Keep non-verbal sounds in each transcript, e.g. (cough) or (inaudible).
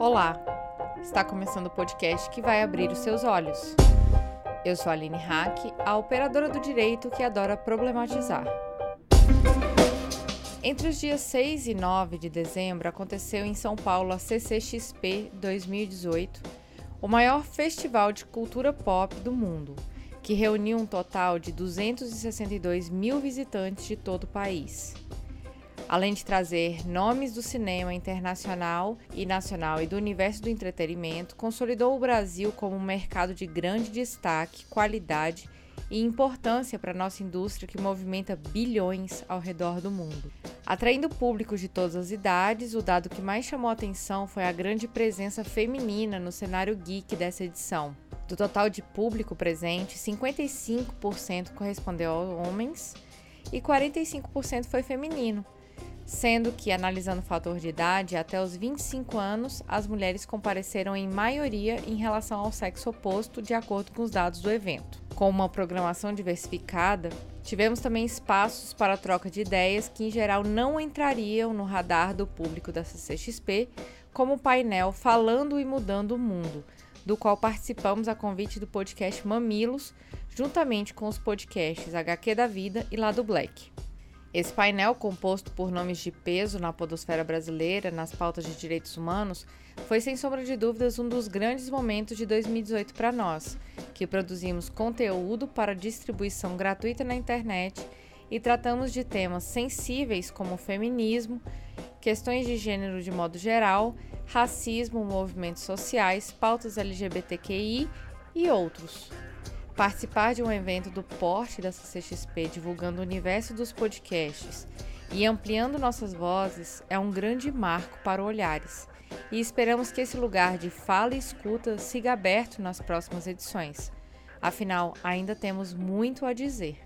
Olá! Está começando o podcast que vai abrir os seus olhos. Eu sou a Aline Hack, a operadora do direito que adora problematizar. Entre os dias 6 e 9 de dezembro aconteceu em São Paulo a CCXP 2018, o maior festival de cultura pop do mundo, que reuniu um total de 262 mil visitantes de todo o país além de trazer nomes do cinema internacional e nacional e do universo do entretenimento, consolidou o Brasil como um mercado de grande destaque, qualidade e importância para a nossa indústria que movimenta bilhões ao redor do mundo. Atraindo públicos de todas as idades, o dado que mais chamou atenção foi a grande presença feminina no cenário geek dessa edição. Do total de público presente, 55% correspondeu a homens e 45% foi feminino sendo que, analisando o fator de idade, até os 25 anos, as mulheres compareceram em maioria em relação ao sexo oposto, de acordo com os dados do evento. Com uma programação diversificada, tivemos também espaços para troca de ideias que, em geral, não entrariam no radar do público da CCXP, como o painel Falando e Mudando o Mundo, do qual participamos a convite do podcast Mamilos, juntamente com os podcasts HQ da Vida e Lado Black. Esse painel, composto por nomes de peso na podosfera brasileira nas pautas de direitos humanos, foi sem sombra de dúvidas um dos grandes momentos de 2018 para nós, que produzimos conteúdo para distribuição gratuita na internet e tratamos de temas sensíveis como feminismo, questões de gênero de modo geral, racismo, movimentos sociais, pautas LGBTQI e outros. Participar de um evento do porte da CCXP divulgando o universo dos podcasts e ampliando nossas vozes é um grande marco para Olhares. E esperamos que esse lugar de fala e escuta siga aberto nas próximas edições. Afinal, ainda temos muito a dizer.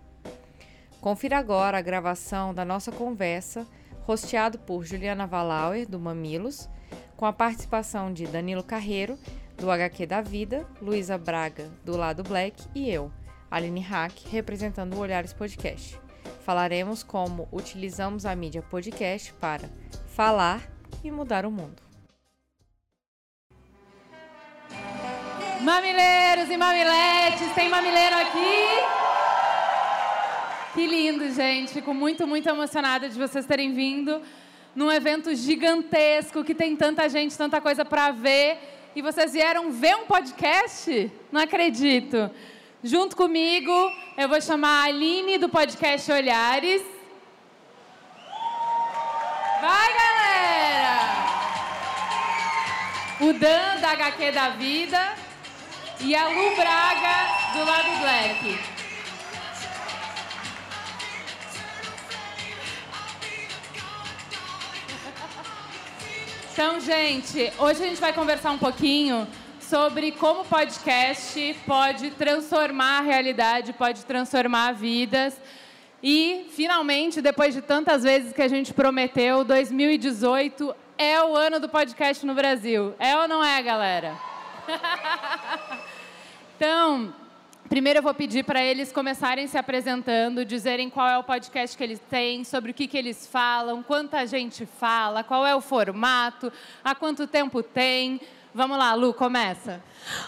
Confira agora a gravação da nossa conversa, rosteado por Juliana Valauer, do Mamilos, com a participação de Danilo Carreiro do HQ da Vida, Luísa Braga, do Lado Black e eu, Aline Hack, representando o Olhares Podcast. Falaremos como utilizamos a mídia podcast para falar e mudar o mundo. Mamileiros e mamiletes, tem mamileiro aqui? Que lindo, gente. Fico muito, muito emocionada de vocês terem vindo num evento gigantesco que tem tanta gente, tanta coisa para ver e vocês vieram ver um podcast? Não acredito. Junto comigo, eu vou chamar a Aline do podcast Olhares. Vai, galera! O Dan da HQ da Vida e a Lu Braga do lado Black. Então, gente, hoje a gente vai conversar um pouquinho sobre como o podcast pode transformar a realidade, pode transformar vidas. E, finalmente, depois de tantas vezes que a gente prometeu, 2018 é o ano do podcast no Brasil. É ou não é, galera? (laughs) então, Primeiro eu vou pedir para eles começarem se apresentando, dizerem qual é o podcast que eles têm, sobre o que, que eles falam, quanta gente fala, qual é o formato, há quanto tempo tem. Vamos lá, Lu, começa.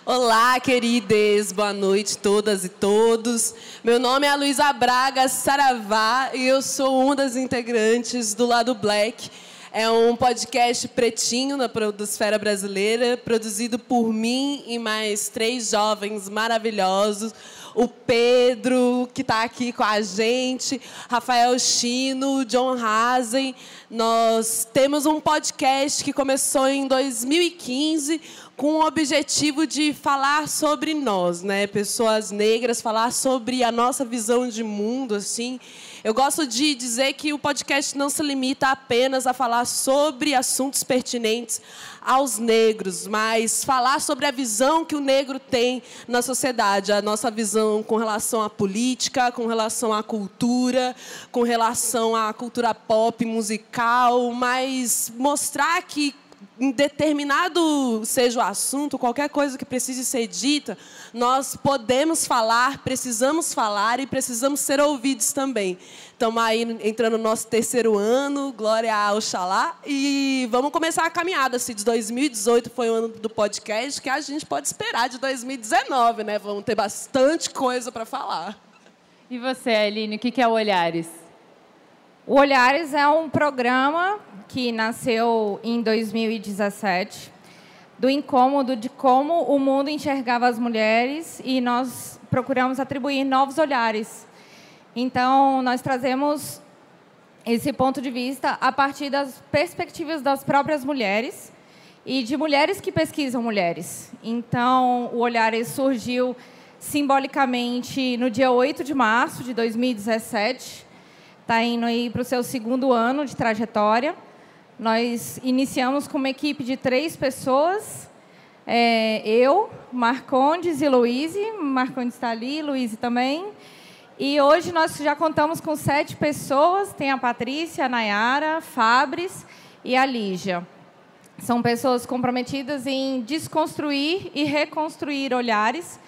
Olá, queridas, boa noite todas e todos. Meu nome é Luísa Braga Saravá e eu sou uma das integrantes do Lado Black é um podcast pretinho na Produsfera Brasileira, produzido por mim e mais três jovens maravilhosos. O Pedro, que está aqui com a gente, Rafael Chino, John Hazen. Nós temos um podcast que começou em 2015 com o objetivo de falar sobre nós, né, pessoas negras, falar sobre a nossa visão de mundo, assim. Eu gosto de dizer que o podcast não se limita apenas a falar sobre assuntos pertinentes aos negros, mas falar sobre a visão que o negro tem na sociedade, a nossa visão com relação à política, com relação à cultura, com relação à cultura pop musical, mas mostrar que em determinado seja o assunto, qualquer coisa que precise ser dita, nós podemos falar, precisamos falar e precisamos ser ouvidos também. Estamos aí entrando no nosso terceiro ano, glória ao Xalá, e vamos começar a caminhada. Se de 2018 foi o ano do podcast, que a gente pode esperar de 2019, né? Vamos ter bastante coisa para falar. E você, Aline, o que é o Olhares? O Olhares é um programa que nasceu em 2017, do incômodo de como o mundo enxergava as mulheres e nós procuramos atribuir novos olhares. Então, nós trazemos esse ponto de vista a partir das perspectivas das próprias mulheres e de mulheres que pesquisam mulheres. Então, o Olhares surgiu simbolicamente no dia 8 de março de 2017, está indo aí para o seu segundo ano de trajetória. Nós iniciamos com uma equipe de três pessoas, é, eu, Marcondes e Luíse, Marcondes está ali, Luíse também. E hoje nós já contamos com sete pessoas, tem a Patrícia, a Nayara, Fabris e a Lígia. São pessoas comprometidas em desconstruir e reconstruir olhares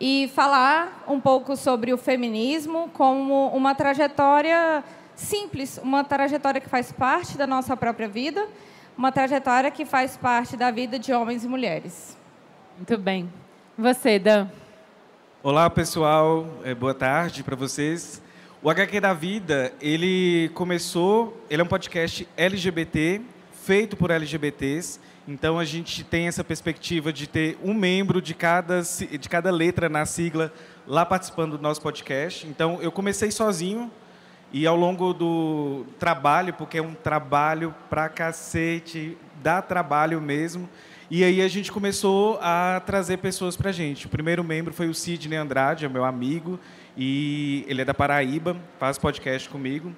e falar um pouco sobre o feminismo como uma trajetória simples, uma trajetória que faz parte da nossa própria vida, uma trajetória que faz parte da vida de homens e mulheres. Muito bem. Você, Dan? Olá, pessoal. É, boa tarde para vocês. O HQ da Vida, ele começou, ele é um podcast LGBT, feito por LGBTs, então a gente tem essa perspectiva de ter um membro de cada, de cada letra na sigla lá participando do nosso podcast. Então eu comecei sozinho e ao longo do trabalho, porque é um trabalho pra cacete, dá trabalho mesmo. E aí a gente começou a trazer pessoas para a gente. O primeiro membro foi o Sidney Andrade, é meu amigo, e ele é da Paraíba, faz podcast comigo.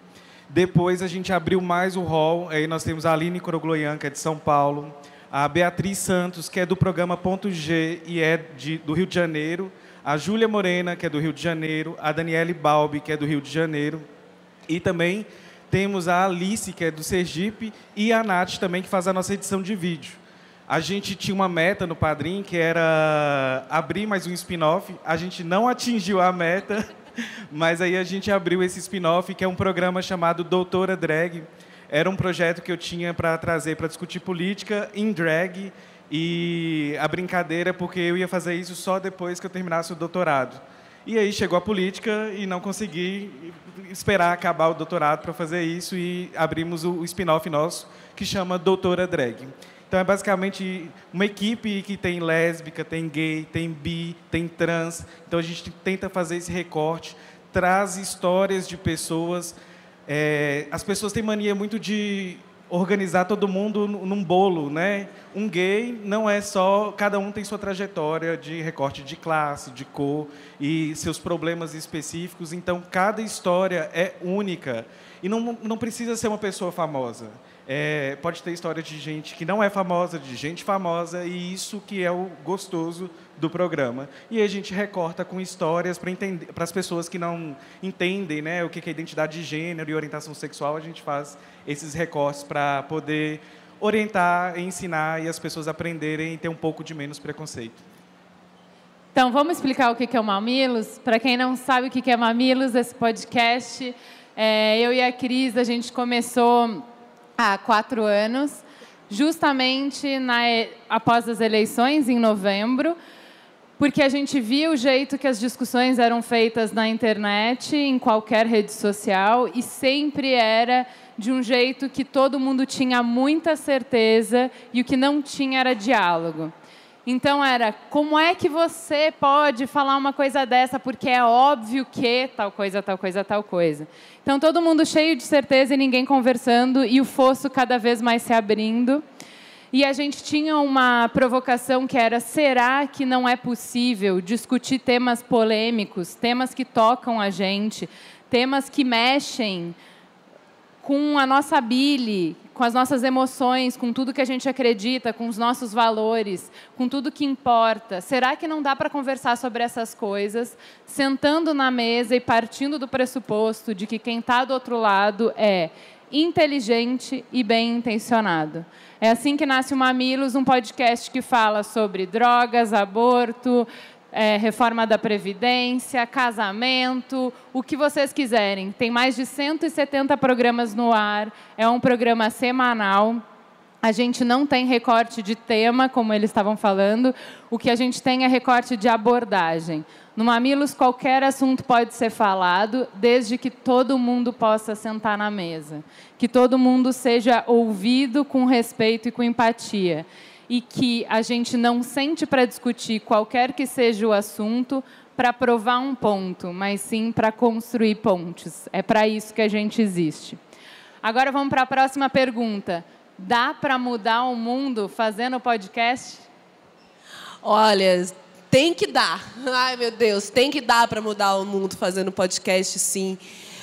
Depois a gente abriu mais o hall, aí nós temos a Aline Corogloian, que é de São Paulo, a Beatriz Santos, que é do programa Ponto G e é de, do Rio de Janeiro, a Júlia Morena, que é do Rio de Janeiro, a Daniele Balbi, que é do Rio de Janeiro, e também temos a Alice, que é do Sergipe, e a Nath também, que faz a nossa edição de vídeo. A gente tinha uma meta no Padrim, que era abrir mais um spin-off. A gente não atingiu a meta, (laughs) mas aí a gente abriu esse spin-off, que é um programa chamado Doutora Drag, era um projeto que eu tinha para trazer para discutir política em drag e a brincadeira porque eu ia fazer isso só depois que eu terminasse o doutorado. E aí chegou a política e não consegui esperar acabar o doutorado para fazer isso e abrimos o spin-off nosso que chama Doutora Drag. Então é basicamente uma equipe que tem lésbica, tem gay, tem bi, tem trans. Então a gente tenta fazer esse recorte, traz histórias de pessoas é, as pessoas têm mania muito de organizar todo mundo num bolo, né? Um gay não é só, cada um tem sua trajetória de recorte de classe, de cor e seus problemas específicos, então cada história é única e não, não precisa ser uma pessoa famosa. É, pode ter história de gente que não é famosa, de gente famosa, e isso que é o gostoso do programa. E a gente recorta com histórias para as pessoas que não entendem né, o que é identidade de gênero e orientação sexual, a gente faz esses recortes para poder orientar, ensinar e as pessoas aprenderem e ter um pouco de menos preconceito. Então, vamos explicar o que é o Mamilos? Para quem não sabe o que é Mamilos, esse podcast, é, eu e a Cris, a gente começou há quatro anos, justamente na, após as eleições, em novembro, porque a gente via o jeito que as discussões eram feitas na internet, em qualquer rede social, e sempre era de um jeito que todo mundo tinha muita certeza e o que não tinha era diálogo. Então era, como é que você pode falar uma coisa dessa porque é óbvio que tal coisa, tal coisa, tal coisa. Então todo mundo cheio de certeza e ninguém conversando e o fosso cada vez mais se abrindo. E a gente tinha uma provocação que era: será que não é possível discutir temas polêmicos, temas que tocam a gente, temas que mexem com a nossa bile, com as nossas emoções, com tudo que a gente acredita, com os nossos valores, com tudo que importa. Será que não dá para conversar sobre essas coisas, sentando na mesa e partindo do pressuposto de que quem está do outro lado é inteligente e bem intencionado. É assim que nasce o Mamilos, um podcast que fala sobre drogas, aborto, é, reforma da Previdência, casamento, o que vocês quiserem. Tem mais de 170 programas no ar, é um programa semanal. A gente não tem recorte de tema, como eles estavam falando, o que a gente tem é recorte de abordagem. No Mamilos, qualquer assunto pode ser falado, desde que todo mundo possa sentar na mesa. Que todo mundo seja ouvido com respeito e com empatia. E que a gente não sente para discutir qualquer que seja o assunto para provar um ponto, mas sim para construir pontes. É para isso que a gente existe. Agora vamos para a próxima pergunta. Dá para mudar o mundo fazendo podcast? Olha, tem que dar. Ai, meu Deus, tem que dar para mudar o mundo fazendo podcast, sim.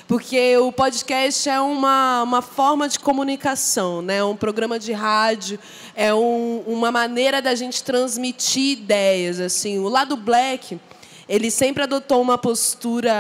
Porque o podcast é uma, uma forma de comunicação, né? um programa de rádio, é um, uma maneira da gente transmitir ideias. assim. O lado black ele sempre adotou uma postura,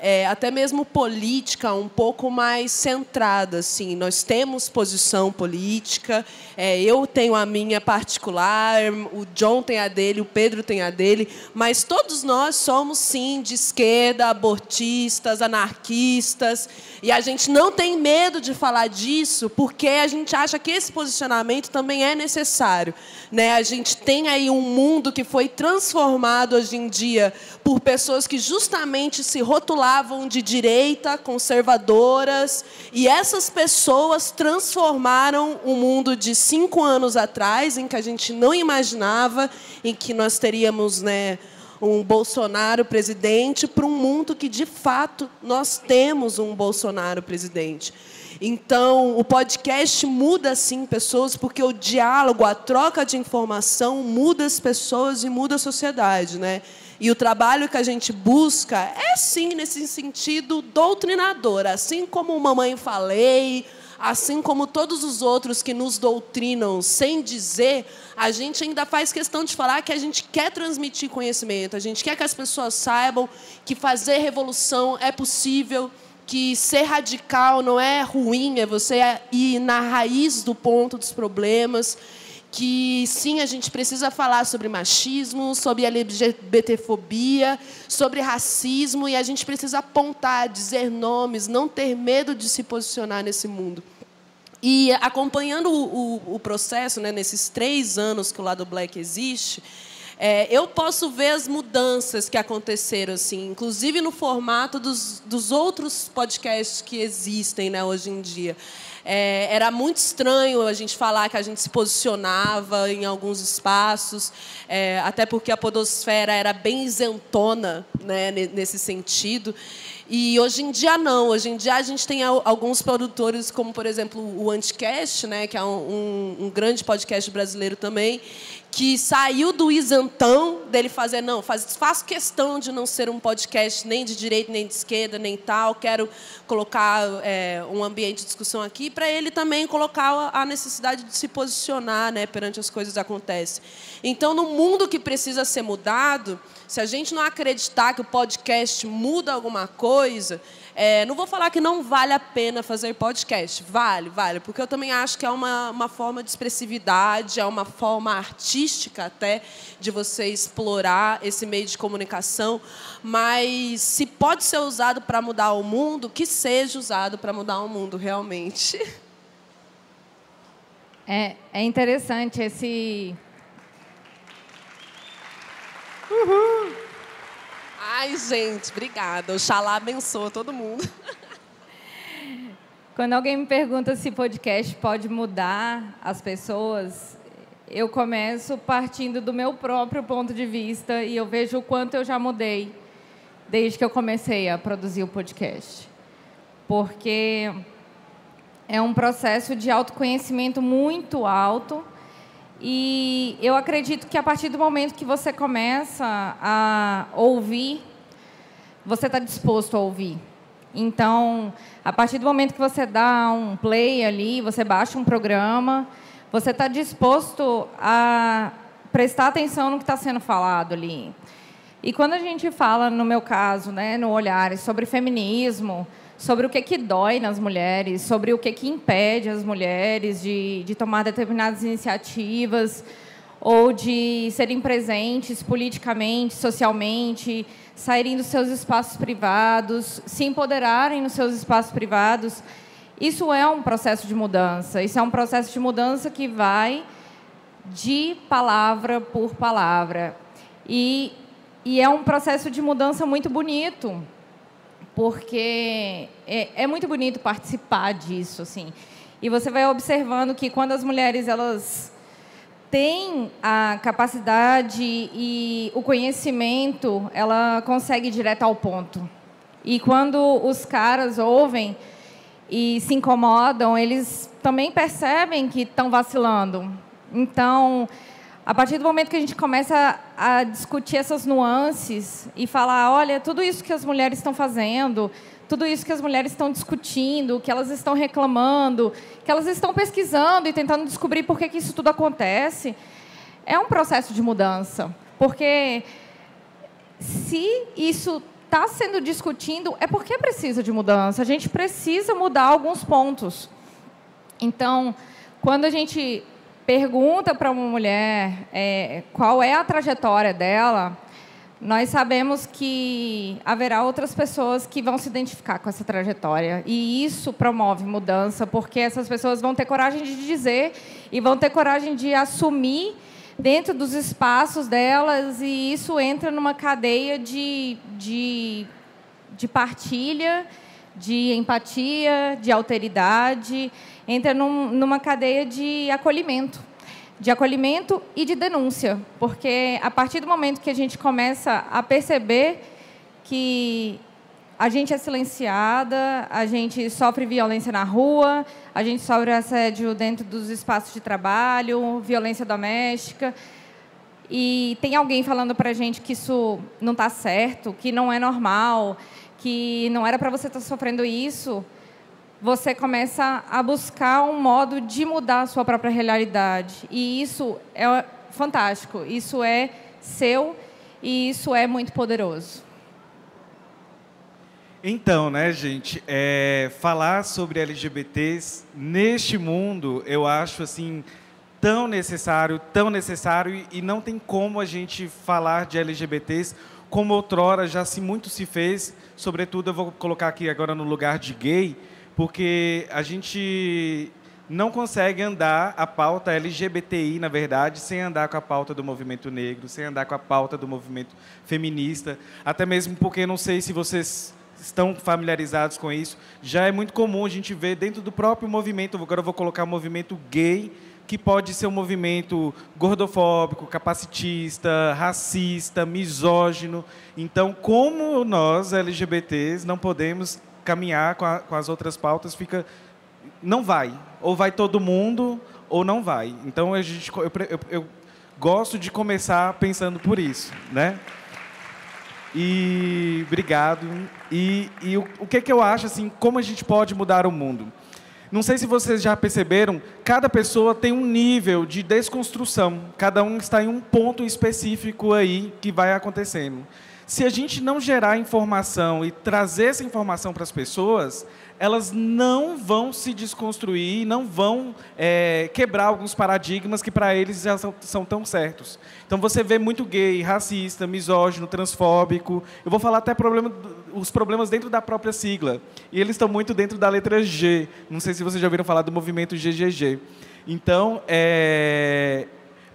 é, até mesmo política, um pouco mais centrada. Assim. Nós temos posição política, é, eu tenho a minha particular, o John tem a dele, o Pedro tem a dele, mas todos nós somos, sim, de esquerda, abortistas, anarquistas, e a gente não tem medo de falar disso, porque a gente acha que esse posicionamento também é necessário. Né? A gente tem aí um mundo que foi transformado hoje em dia por pessoas que justamente se rotulavam de direita, conservadoras, e essas pessoas transformaram o mundo de cinco anos atrás, em que a gente não imaginava, em que nós teríamos né, um Bolsonaro presidente, para um mundo que, de fato, nós temos um Bolsonaro presidente. Então, o podcast muda, sim, pessoas, porque o diálogo, a troca de informação muda as pessoas e muda a sociedade. Né? E o trabalho que a gente busca é, sim, nesse sentido doutrinador. Assim como Mamãe Falei, assim como todos os outros que nos doutrinam sem dizer, a gente ainda faz questão de falar que a gente quer transmitir conhecimento, a gente quer que as pessoas saibam que fazer revolução é possível, que ser radical não é ruim, é você ir na raiz do ponto dos problemas que sim, a gente precisa falar sobre machismo, sobre LGBTfobia, sobre racismo, e a gente precisa apontar, dizer nomes, não ter medo de se posicionar nesse mundo. E acompanhando o, o, o processo, né, nesses três anos que o lado black existe, é, eu posso ver as mudanças que aconteceram, assim, inclusive no formato dos, dos outros podcasts que existem né, hoje em dia. É, era muito estranho a gente falar que a gente se posicionava em alguns espaços, é, até porque a podosfera era bem isentona né, nesse sentido. E hoje em dia não. Hoje em dia a gente tem alguns produtores, como por exemplo o Anticast, né, que é um, um, grande podcast brasileiro também, que saiu do isentão dele fazer, não, faz, faço questão de não ser um podcast nem de direita, nem de esquerda, nem tal, quero colocar é, um ambiente de discussão aqui, para ele também colocar a necessidade de se posicionar né, perante as coisas que acontecem. Então, no mundo que precisa ser mudado, se a gente não acreditar que o podcast muda alguma coisa, é, não vou falar que não vale a pena fazer podcast. Vale, vale, porque eu também acho que é uma, uma forma de expressividade, é uma forma artística até de você explorar esse meio de comunicação. Mas se pode ser usado para mudar o mundo, que seja usado para mudar o mundo realmente. É, é interessante esse. Uhul. Ai, gente, obrigada. Oxalá abençoa todo mundo. Quando alguém me pergunta se podcast pode mudar as pessoas, eu começo partindo do meu próprio ponto de vista e eu vejo o quanto eu já mudei desde que eu comecei a produzir o podcast. Porque é um processo de autoconhecimento muito alto e eu acredito que a partir do momento que você começa a ouvir, você está disposto a ouvir. Então, a partir do momento que você dá um play ali, você baixa um programa, você está disposto a prestar atenção no que está sendo falado ali. E quando a gente fala, no meu caso, né, no Olhares, sobre feminismo, sobre o que, que dói nas mulheres, sobre o que, que impede as mulheres de, de tomar determinadas iniciativas ou de serem presentes politicamente, socialmente, saírem dos seus espaços privados, se empoderarem nos seus espaços privados. Isso é um processo de mudança. Isso é um processo de mudança que vai de palavra por palavra. E, e é um processo de mudança muito bonito, porque é, é muito bonito participar disso, assim. E você vai observando que quando as mulheres elas têm a capacidade e o conhecimento, ela consegue ir direto ao ponto. E quando os caras ouvem e se incomodam, eles também percebem que estão vacilando. Então, a partir do momento que a gente começa a discutir essas nuances e falar, olha, tudo isso que as mulheres estão fazendo, tudo isso que as mulheres estão discutindo, que elas estão reclamando, que elas estão pesquisando e tentando descobrir por que, que isso tudo acontece, é um processo de mudança. Porque se isso está sendo discutido, é porque precisa de mudança. A gente precisa mudar alguns pontos. Então, quando a gente pergunta para uma mulher é, qual é a trajetória dela, nós sabemos que haverá outras pessoas que vão se identificar com essa trajetória. E isso promove mudança, porque essas pessoas vão ter coragem de dizer e vão ter coragem de assumir dentro dos espaços delas, e isso entra numa cadeia de, de, de partilha, de empatia, de alteridade entra num, numa cadeia de acolhimento. De acolhimento e de denúncia. Porque a partir do momento que a gente começa a perceber que a gente é silenciada, a gente sofre violência na rua, a gente sofre assédio dentro dos espaços de trabalho, violência doméstica. E tem alguém falando para a gente que isso não está certo, que não é normal, que não era para você estar tá sofrendo isso você começa a buscar um modo de mudar a sua própria realidade. E isso é fantástico, isso é seu e isso é muito poderoso. Então, né, gente, é, falar sobre LGBTs neste mundo, eu acho assim tão necessário, tão necessário e não tem como a gente falar de LGBTs como outrora já se muito se fez, sobretudo eu vou colocar aqui agora no lugar de gay, porque a gente não consegue andar a pauta LGBTI, na verdade, sem andar com a pauta do movimento negro, sem andar com a pauta do movimento feminista, até mesmo porque não sei se vocês estão familiarizados com isso, já é muito comum a gente ver dentro do próprio movimento, agora eu vou colocar o movimento gay, que pode ser um movimento gordofóbico, capacitista, racista, misógino. Então, como nós, LGBTs, não podemos caminhar com, a, com as outras pautas, fica. Não vai. Ou vai todo mundo, ou não vai. Então, a gente, eu, eu, eu gosto de começar pensando por isso. Né? E obrigado. E, e o, o que, que eu acho, assim, como a gente pode mudar o mundo? Não sei se vocês já perceberam, cada pessoa tem um nível de desconstrução. Cada um está em um ponto específico aí que vai acontecendo. Se a gente não gerar informação e trazer essa informação para as pessoas, elas não vão se desconstruir, não vão é, quebrar alguns paradigmas que para eles já são, são, tão certos. Então você vê muito gay, racista, misógino, transfóbico. Eu vou falar até problema, os problemas dentro da própria sigla. E eles estão muito dentro da letra G. Não sei se vocês já ouviram falar do movimento GGG. Então, é,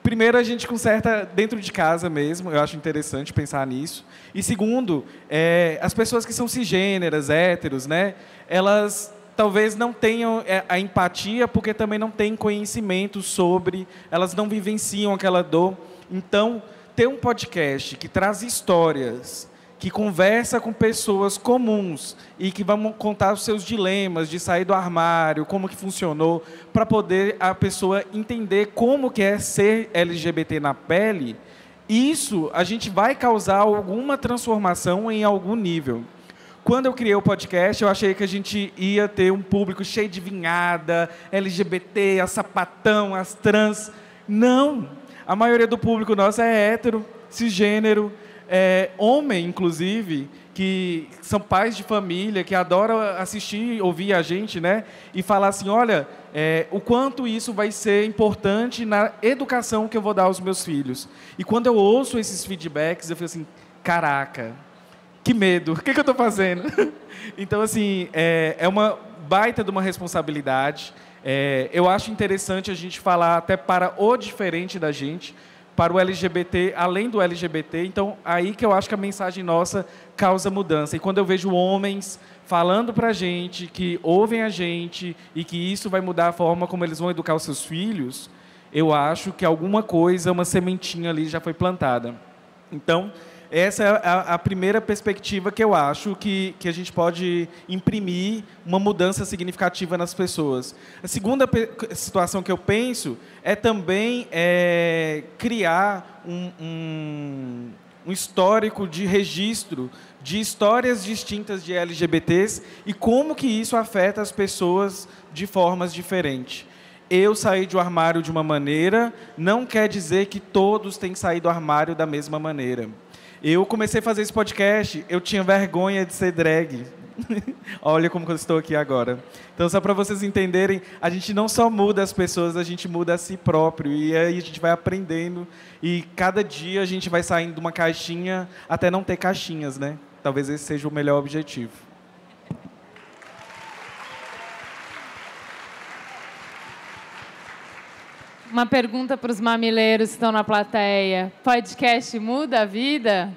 primeiro a gente conserta dentro de casa mesmo, eu acho interessante pensar nisso. E segundo, é, as pessoas que são cisgêneras, héteros, né, elas talvez não tenham é, a empatia porque também não têm conhecimento sobre, elas não vivenciam aquela dor. Então, ter um podcast que traz histórias que conversa com pessoas comuns e que vão contar os seus dilemas de sair do armário, como que funcionou, para poder a pessoa entender como que é ser LGBT na pele, isso a gente vai causar alguma transformação em algum nível. Quando eu criei o podcast, eu achei que a gente ia ter um público cheio de vinhada, LGBT, a sapatão, as trans. Não! A maioria do público nosso é hétero, cisgênero, é, homem, inclusive, que são pais de família, que adoram assistir, ouvir a gente, né? E falar assim, olha, é, o quanto isso vai ser importante na educação que eu vou dar aos meus filhos. E quando eu ouço esses feedbacks, eu fico assim, caraca, que medo, o que, que eu estou fazendo? (laughs) então, assim, é, é uma baita de uma responsabilidade. É, eu acho interessante a gente falar até para o diferente da gente, para o LGBT, além do LGBT. Então, aí que eu acho que a mensagem nossa causa mudança. E quando eu vejo homens falando para a gente que ouvem a gente e que isso vai mudar a forma como eles vão educar os seus filhos, eu acho que alguma coisa, uma sementinha ali já foi plantada. Então, essa é a, a, primeira perspectiva que eu acho que, que a gente pode imprimir uma mudança significativa nas pessoas. A segunda situação que eu penso é também é, criar um, um, um histórico de registro de histórias distintas de LGBTs e como que isso afeta as pessoas de formas diferentes. Eu saí do armário de uma maneira, não quer dizer que todos têm sair do armário da mesma maneira. Eu comecei a fazer esse podcast, eu tinha vergonha de ser drag. (laughs) Olha como eu estou aqui agora. Então, só para vocês entenderem, a gente não só muda as pessoas, a gente muda a si próprio. E aí a gente vai aprendendo. E cada dia a gente vai saindo de uma caixinha até não ter caixinhas, né? Talvez esse seja o melhor objetivo. Uma pergunta para os mamileiros que estão na plateia: podcast muda a vida?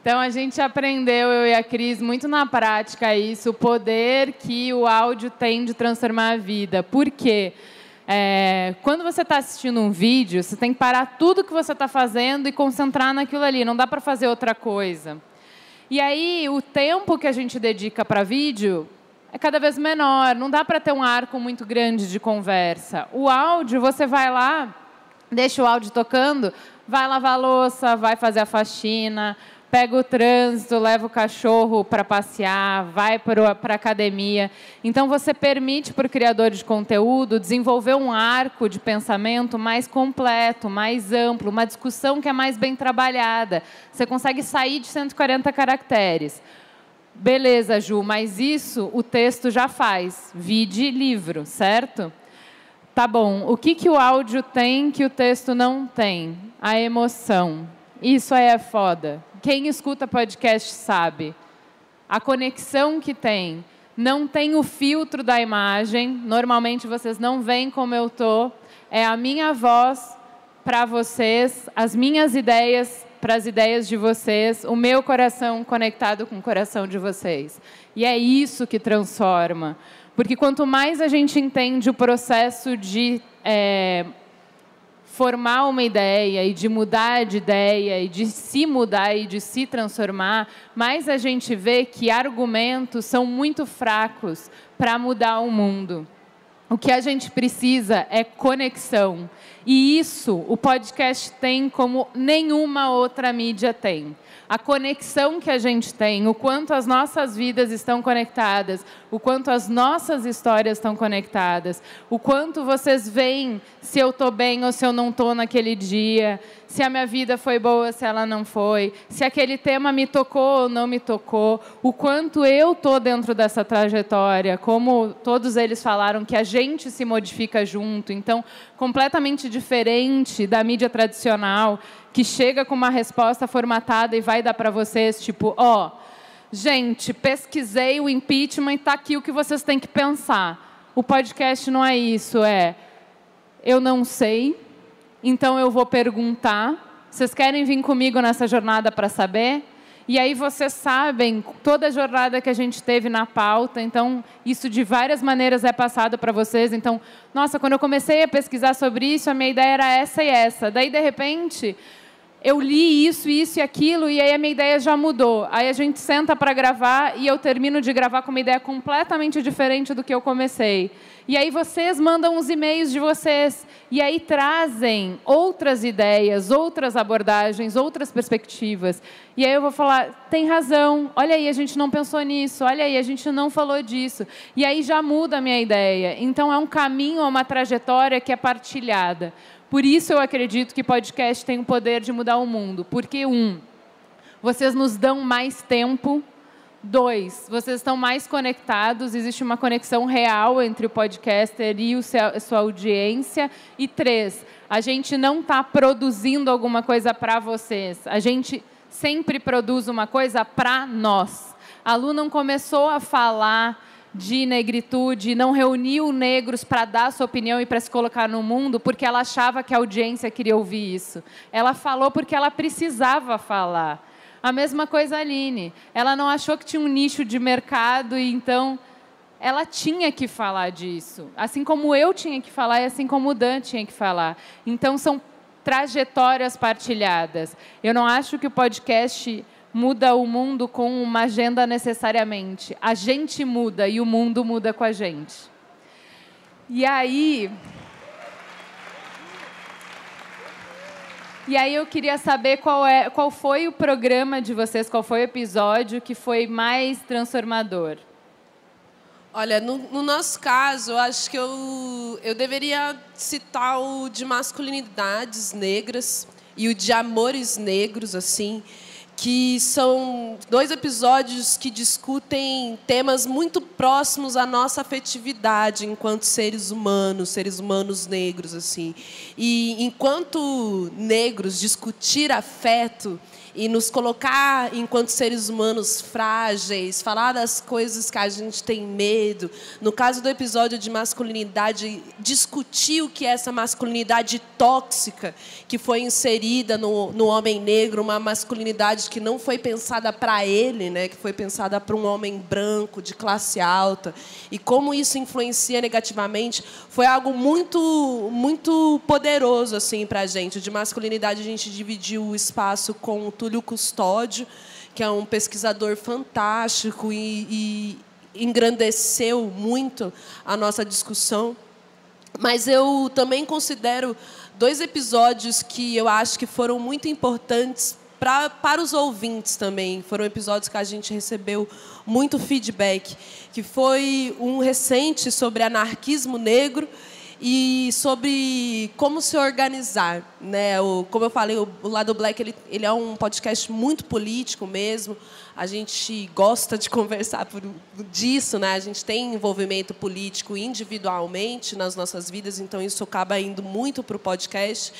Então a gente aprendeu, eu e a Cris, muito na prática isso, o poder que o áudio tem de transformar a vida. Por quê? É, quando você está assistindo um vídeo, você tem que parar tudo que você está fazendo e concentrar naquilo ali. Não dá para fazer outra coisa. E aí, o tempo que a gente dedica para vídeo é cada vez menor. Não dá para ter um arco muito grande de conversa. O áudio, você vai lá, deixa o áudio tocando, vai lavar a louça, vai fazer a faxina, pega o trânsito, leva o cachorro para passear, vai para a academia. Então, você permite para o criador de conteúdo desenvolver um arco de pensamento mais completo, mais amplo, uma discussão que é mais bem trabalhada. Você consegue sair de 140 caracteres. Beleza, Ju, mas isso o texto já faz. Vide livro, certo? Tá bom. O que, que o áudio tem que o texto não tem? A emoção. Isso aí é foda. Quem escuta podcast sabe. A conexão que tem. Não tem o filtro da imagem. Normalmente vocês não veem como eu tô. É a minha voz para vocês, as minhas ideias para as ideias de vocês, o meu coração conectado com o coração de vocês. E é isso que transforma. Porque quanto mais a gente entende o processo de é, formar uma ideia e de mudar de ideia e de se mudar e de se transformar, mais a gente vê que argumentos são muito fracos para mudar o mundo. O que a gente precisa é conexão. E isso o podcast tem como nenhuma outra mídia tem. A conexão que a gente tem, o quanto as nossas vidas estão conectadas, o quanto as nossas histórias estão conectadas, o quanto vocês veem se eu estou bem ou se eu não estou naquele dia, se a minha vida foi boa, se ela não foi, se aquele tema me tocou ou não me tocou, o quanto eu estou dentro dessa trajetória, como todos eles falaram que a gente se modifica junto, então completamente diferente da mídia tradicional que chega com uma resposta formatada e vai dar para vocês, tipo, ó, oh, gente, pesquisei o impeachment e está aqui o que vocês têm que pensar. O podcast não é isso, é eu não sei, então eu vou perguntar. Vocês querem vir comigo nessa jornada para saber? E aí vocês sabem toda a jornada que a gente teve na pauta, então isso de várias maneiras é passado para vocês. Então, nossa, quando eu comecei a pesquisar sobre isso, a minha ideia era essa e essa. Daí, de repente, eu li isso, isso e aquilo, e aí a minha ideia já mudou. Aí a gente senta para gravar e eu termino de gravar com uma ideia completamente diferente do que eu comecei. E aí vocês mandam os e-mails de vocês e aí trazem outras ideias, outras abordagens, outras perspectivas. E aí eu vou falar, tem razão, olha aí, a gente não pensou nisso, olha aí, a gente não falou disso. E aí já muda a minha ideia. Então é um caminho, é uma trajetória que é partilhada. Por isso eu acredito que podcast tem o poder de mudar o mundo. Porque, um, vocês nos dão mais tempo. Dois, vocês estão mais conectados, existe uma conexão real entre o podcaster e o seu, a sua audiência. E três, a gente não está produzindo alguma coisa para vocês, a gente sempre produz uma coisa para nós. A Lu não começou a falar de negritude, não reuniu negros para dar sua opinião e para se colocar no mundo porque ela achava que a audiência queria ouvir isso. Ela falou porque ela precisava falar. A mesma coisa a Aline. Ela não achou que tinha um nicho de mercado e então ela tinha que falar disso. Assim como eu tinha que falar e assim como o Dan tinha que falar. Então são trajetórias partilhadas. Eu não acho que o podcast muda o mundo com uma agenda necessariamente. A gente muda e o mundo muda com a gente. E aí. E aí eu queria saber qual, é, qual foi o programa de vocês, qual foi o episódio que foi mais transformador. Olha, no, no, nosso caso, eu acho que eu, eu deveria citar o de masculinidades negras e o de amores negros, assim, que são dois episódios que discutem temas muito próximos à nossa afetividade enquanto seres humanos, seres humanos negros assim. E enquanto negros discutir afeto e nos colocar enquanto seres humanos frágeis, falar das coisas que a gente tem medo. No caso do episódio de masculinidade, discutir o que é essa masculinidade tóxica que foi inserida no, no homem negro, uma masculinidade que não foi pensada para ele, né, que foi pensada para um homem branco de classe alta, e como isso influencia negativamente, foi algo muito muito poderoso assim para a gente. De masculinidade a gente dividiu o espaço com o Túlio Custódio, que é um pesquisador fantástico e, e engrandeceu muito a nossa discussão. Mas eu também considero dois episódios que eu acho que foram muito importantes pra, para os ouvintes também. Foram episódios que a gente recebeu muito feedback, que foi um recente sobre anarquismo negro e sobre como se organizar, né? O, como eu falei, o, o lado Black ele, ele é um podcast muito político mesmo. A gente gosta de (laughs) conversar por disso, né? A gente tem envolvimento político individualmente nas nossas vidas, então isso acaba indo muito para o podcast.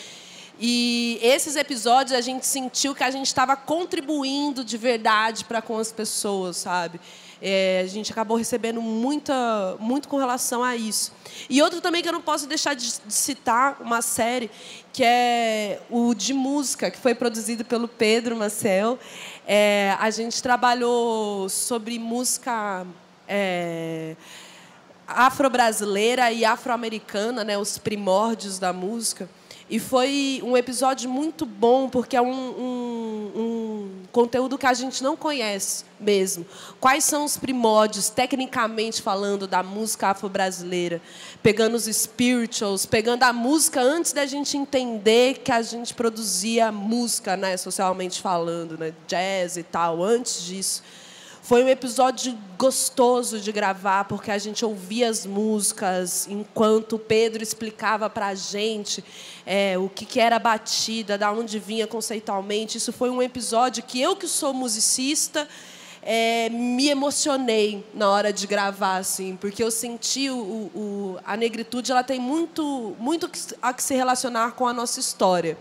E esses episódios a gente sentiu que a gente estava contribuindo de verdade para com as pessoas, sabe? É, a gente acabou recebendo muita, muito com relação a isso. E outro também que eu não posso deixar de, citar, uma série, que é o de música, que foi produzido pelo Pedro Marcel. É, a gente trabalhou sobre música é, afro-brasileira e afro-americana, né, os primórdios da música. E foi um episódio muito bom, porque é um, um, um, conteúdo que a gente não conhece mesmo. Quais são os primórdios, tecnicamente falando, da música afro-brasileira? Pegando os spirituals, pegando a música antes da gente entender que a gente produzia música, né, socialmente falando, né, jazz e tal, antes disso. Foi um episódio gostoso de gravar, porque a gente ouvia as músicas enquanto o Pedro explicava para a gente é, o que, que era batida, da onde vinha conceitualmente. Isso foi um episódio que eu, que sou musicista, é, me emocionei na hora de gravar, assim, porque eu senti o, o, a negritude ela tem muito, muito a que se relacionar com a nossa história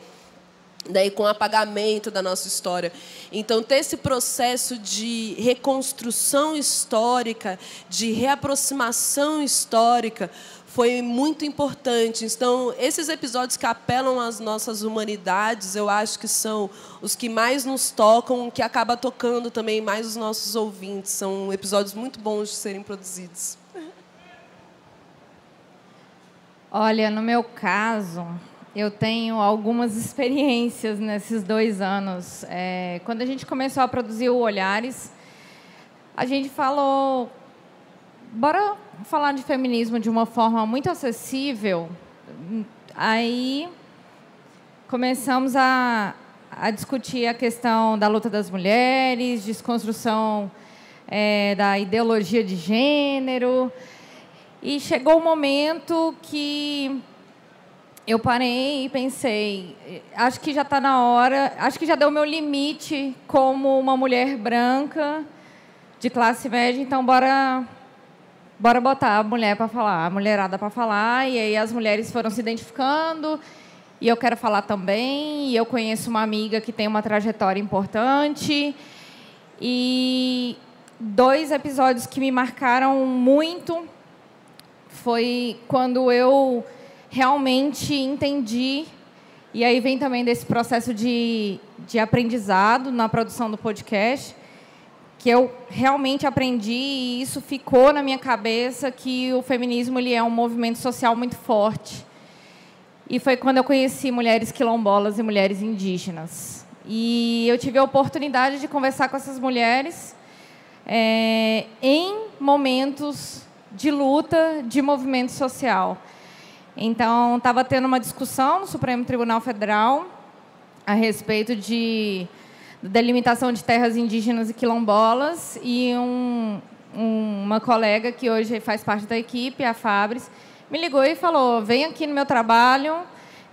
daí com o apagamento da nossa história. Então, ter esse processo de reconstrução histórica, de reaproximação histórica, foi muito importante. Então, esses episódios que apelam às nossas humanidades, eu acho que são os que mais nos tocam, que acaba tocando também mais os nossos ouvintes. São episódios muito bons de serem produzidos. Olha, no meu caso, eu tenho algumas (laughs) experiências nesses dois anos. É, quando a gente começou a produzir o Olhares, a gente falou, bora falar de feminismo de uma forma muito acessível. Aí começamos a, a discutir a questão da luta das mulheres, desconstrução é, da ideologia de gênero. E chegou o um momento que eu parei e pensei, acho que já está na hora, acho que já deu o meu limite como uma mulher branca de classe média, então bora bora botar a mulher para falar, a mulherada para falar, e aí as mulheres foram se identificando, e eu quero falar também, e eu conheço uma amiga que tem uma trajetória importante, e dois episódios que me marcaram muito foi quando eu realmente entendi. E aí vem também desse processo de, de aprendizado na produção do podcast, que eu realmente aprendi e isso ficou na minha cabeça que o feminismo ele é um movimento social muito forte. E foi quando eu conheci mulheres quilombolas e mulheres indígenas. E eu tive a oportunidade de conversar com essas mulheres é, em momentos de luta de movimento social. Então, estava tendo uma discussão no Supremo Tribunal Federal a respeito de delimitação de terras indígenas e quilombolas e um, um, uma colega que hoje faz parte da equipe, a Fabris, me ligou e falou: "Vem aqui no meu trabalho,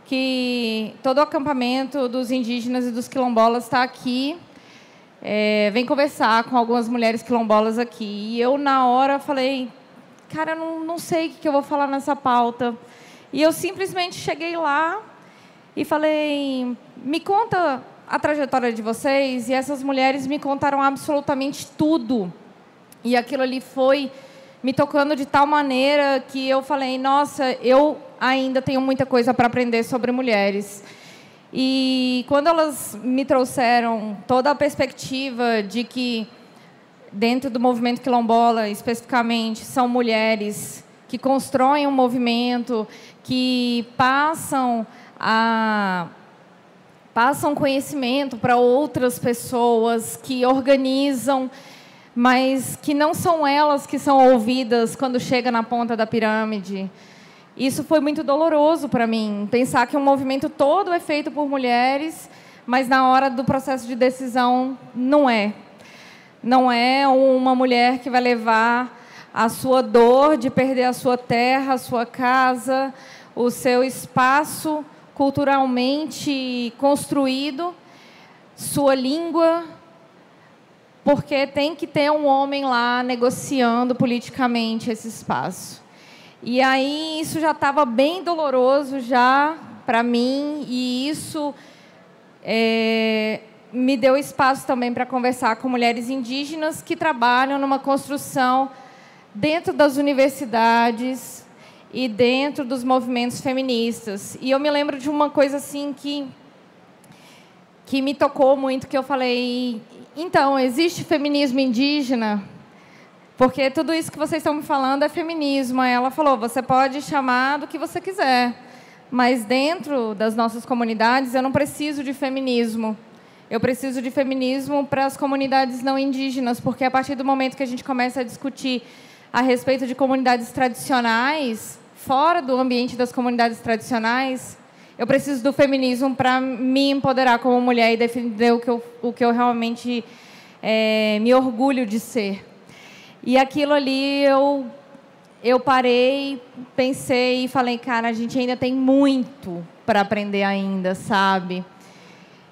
que todo o acampamento dos indígenas e dos quilombolas está aqui. É, vem conversar com algumas mulheres quilombolas aqui." E eu na hora falei: "Cara, não, não sei o que eu vou falar nessa pauta." E eu simplesmente cheguei lá e falei: me conta a trajetória de vocês. E essas mulheres me contaram absolutamente tudo. E aquilo ali foi me tocando de tal maneira que eu falei: nossa, eu ainda tenho muita coisa para aprender sobre mulheres. E quando elas me trouxeram toda a perspectiva de que, dentro do movimento quilombola, especificamente, são mulheres que constroem um movimento, que passam a passam conhecimento para outras pessoas, que organizam, mas que não são elas que são ouvidas quando chega na ponta da pirâmide. Isso foi muito doloroso para mim, pensar que um movimento todo é feito por mulheres, mas na hora do processo de decisão não é. Não é uma mulher que vai levar a sua dor de perder a sua terra, a sua casa, o seu espaço culturalmente construído, sua língua, porque tem que ter um homem lá negociando politicamente esse espaço. E aí isso já estava bem doloroso já para mim e isso é, me deu espaço também para conversar com mulheres indígenas que trabalham numa construção dentro das universidades e dentro dos movimentos feministas. E eu me lembro de uma coisa assim que que me tocou muito, que eu falei, então, existe feminismo indígena? Porque tudo isso que vocês estão me falando é feminismo. Ela falou, você pode chamar do que você quiser, mas dentro das nossas comunidades eu não preciso de feminismo. Eu preciso de feminismo para as comunidades não indígenas, porque a partir do momento que a gente começa a discutir a respeito de comunidades tradicionais, fora do ambiente das comunidades tradicionais, eu preciso do feminismo para me empoderar como mulher e defender o que eu, o que eu realmente é, me orgulho de ser. E aquilo ali eu eu parei, pensei e falei, cara, a gente ainda tem muito para aprender ainda, sabe?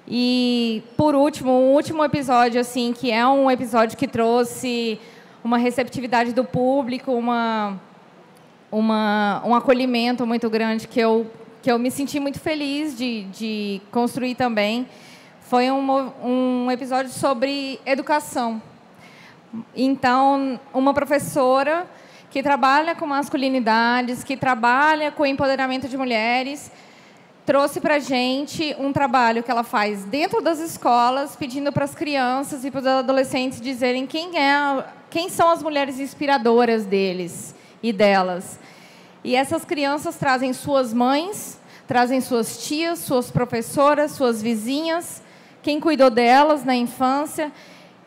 E por último, um último episódio assim, que é um episódio que trouxe uma receptividade do público, uma, uma, um acolhimento muito grande que eu, que eu me senti muito feliz de, de construir também. Foi um, um episódio sobre educação. Então, uma professora que trabalha com masculinidades, que trabalha com empoderamento de mulheres, trouxe para a gente um trabalho que ela faz dentro das escolas, pedindo para as crianças e para os adolescentes dizerem quem, é, quem são as mulheres inspiradoras deles e delas. E essas crianças trazem suas mães, trazem suas tias, suas professoras, suas vizinhas, quem cuidou delas na infância.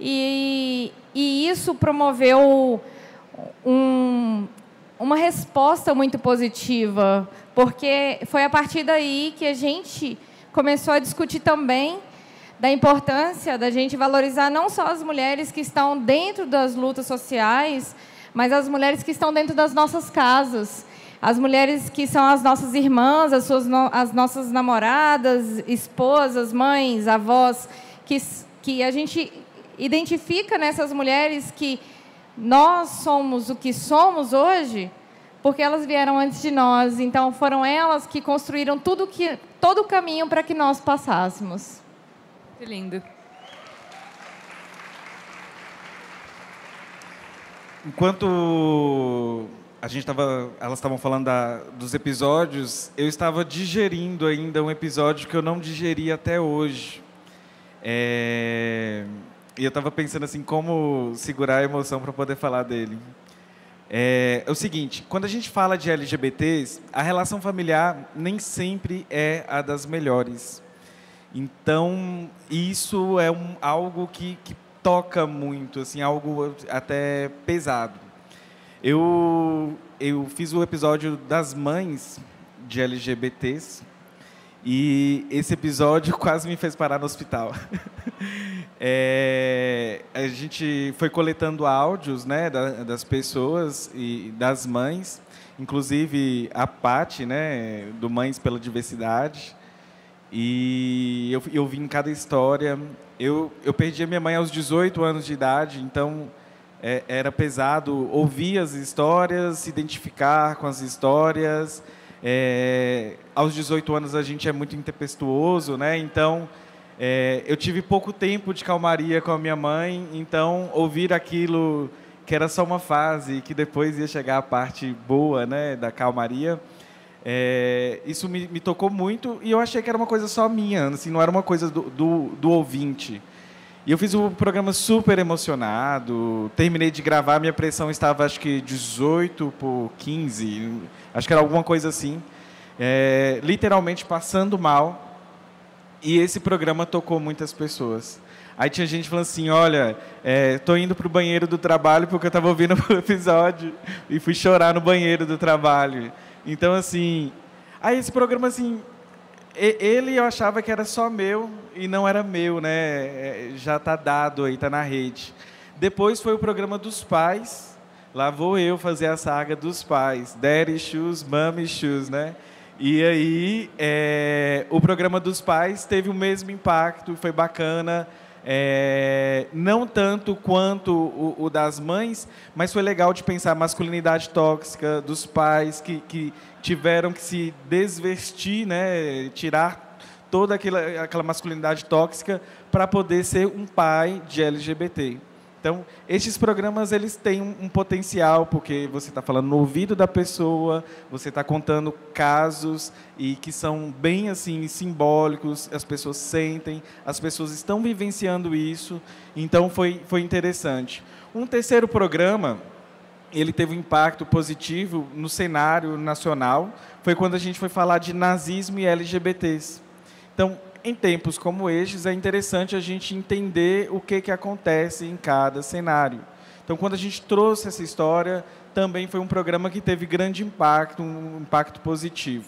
E, e isso promoveu um, uma resposta muito positiva porque foi a partir daí que a gente começou a discutir também da importância da gente valorizar não só as mulheres que estão dentro das lutas sociais, mas as mulheres que estão dentro das nossas casas. as mulheres que são as nossas irmãs, as, suas, as nossas namoradas, esposas, mães, avós, que, que a gente identifica nessas mulheres que nós somos o que somos hoje, porque elas vieram antes de nós. Então foram elas que construíram tudo que, todo o caminho para que nós passássemos. Que lindo. Enquanto a gente estava, elas estavam falando da, dos episódios, eu estava digerindo ainda um episódio que eu não digeri até hoje. É, e eu estava pensando assim como segurar a emoção para poder falar dele. É, é, o seguinte, quando a gente fala de LGBTs, a relação familiar nem sempre é a das melhores. Então, isso é um, algo que, que toca muito, assim, algo até pesado. Eu, eu fiz o episódio das mães de LGBTs e esse episódio (laughs) quase me fez parar no hospital. (laughs) é, a gente foi coletando áudios né, das pessoas e das mães, inclusive a Pati, né, do Mães pela Diversidade. E eu, eu vi em cada história. Eu, eu perdi a minha mãe aos 18 anos de idade, então é, era pesado ouvir as histórias, se identificar com as histórias. É, aos 18 anos a gente é muito intempestuoso, né? Então é, eu tive pouco tempo de calmaria com a minha mãe, então ouvir aquilo que era só uma fase, que depois ia chegar a parte boa, né, da calmaria. É, isso me, me, tocou muito e eu achei que era uma coisa só minha, assim, não era uma coisa do, do, do ouvinte. E eu fiz um programa super emocionado. Terminei de gravar, minha pressão estava acho que 18 por 15, acho que era alguma coisa assim. É, literalmente passando mal. E esse programa tocou muitas pessoas. Aí tinha gente falando assim, olha, estou é, indo para o banheiro do trabalho porque eu estava ouvindo o (laughs) episódio e fui chorar no banheiro do trabalho. Então, assim, aí esse programa, assim, ele eu achava que era só meu e não era meu, né? É, já está dado aí, está na rede. Depois foi o programa dos pais. Lá vou eu fazer a saga dos pais. Daddy Shoes, Mommy Shoes, né? E aí, é, o programa dos pais teve o mesmo impacto, foi bacana. É, não tanto quanto o, o, das mães, mas foi legal de pensar a masculinidade tóxica dos pais que, que tiveram que se desvestir, né, tirar toda aquela, aquela masculinidade tóxica para poder ser um pai de LGBT. Então, estes programas eles têm um, potencial, porque você está falando no ouvido da pessoa, você está contando casos e que são bem assim simbólicos, as pessoas sentem, as pessoas estão vivenciando isso, então foi, foi interessante. Um terceiro programa, ele teve um impacto positivo no cenário nacional, foi quando a gente foi falar de nazismo e LGBTs. Então, em tempos como estes, é interessante a gente entender o que, que acontece em cada cenário. Então, quando a gente trouxe essa história, também foi um programa que teve grande impacto, um impacto positivo.